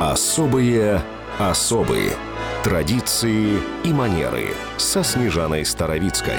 Особые особые традиции и манеры со Снежаной Старовицкой.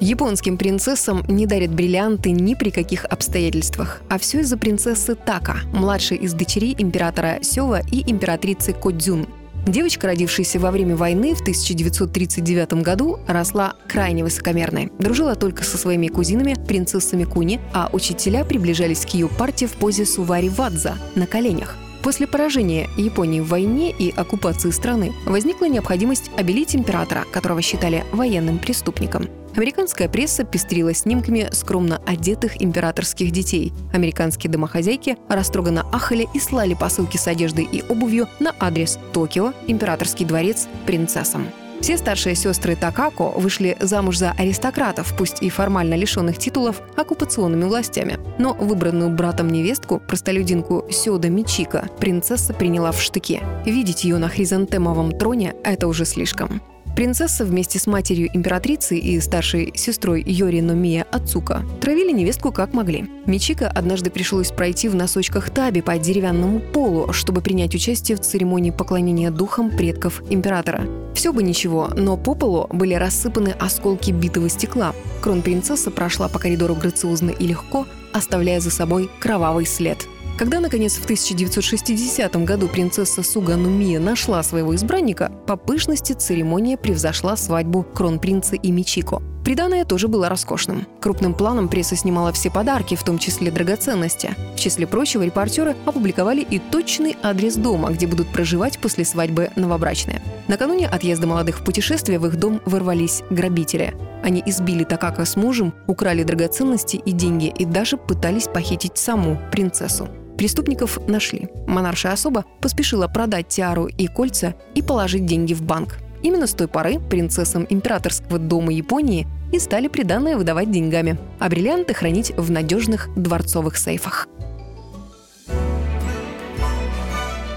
Японским принцессам не дарят бриллианты ни при каких обстоятельствах. А все из-за принцессы Така, младшей из дочерей императора Сева и императрицы Кодзюн. Девочка, родившаяся во время войны в 1939 году, росла крайне высокомерной. Дружила только со своими кузинами, принцессами Куни, а учителя приближались к ее парте в позе сувари вадза на коленях. После поражения Японии в войне и оккупации страны возникла необходимость обелить императора, которого считали военным преступником. Американская пресса пестрила снимками скромно одетых императорских детей. Американские домохозяйки растроганно ахали и слали посылки с одеждой и обувью на адрес Токио, императорский дворец, принцессам. Все старшие сестры Такако вышли замуж за аристократов, пусть и формально лишенных титулов, оккупационными властями. Но выбранную братом невестку, простолюдинку Сёда Мичика, принцесса приняла в штыки. Видеть ее на хризантемовом троне – это уже слишком. Принцесса вместе с матерью императрицы и старшей сестрой Йори Номия Ацука травили невестку как могли. Мичика однажды пришлось пройти в носочках таби по деревянному полу, чтобы принять участие в церемонии поклонения духам предков императора. Все бы ничего, но по полу были рассыпаны осколки битого стекла. Кронпринцесса прошла по коридору грациозно и легко, оставляя за собой кровавый след – когда, наконец, в 1960 году принцесса Суганумия нашла своего избранника, по пышности церемония превзошла свадьбу кронпринца и Мичико. Приданное тоже было роскошным. Крупным планом пресса снимала все подарки, в том числе драгоценности. В числе прочего, репортеры опубликовали и точный адрес дома, где будут проживать после свадьбы новобрачные. Накануне отъезда молодых в путешествие в их дом ворвались грабители. Они избили Такака с мужем, украли драгоценности и деньги и даже пытались похитить саму принцессу. Преступников нашли. Монаршая особа поспешила продать тиару и кольца и положить деньги в банк. Именно с той поры принцессам императорского дома Японии и стали приданное выдавать деньгами, а бриллианты хранить в надежных дворцовых сейфах.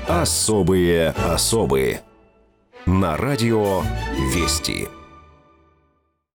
Особые особые. На радио «Вести».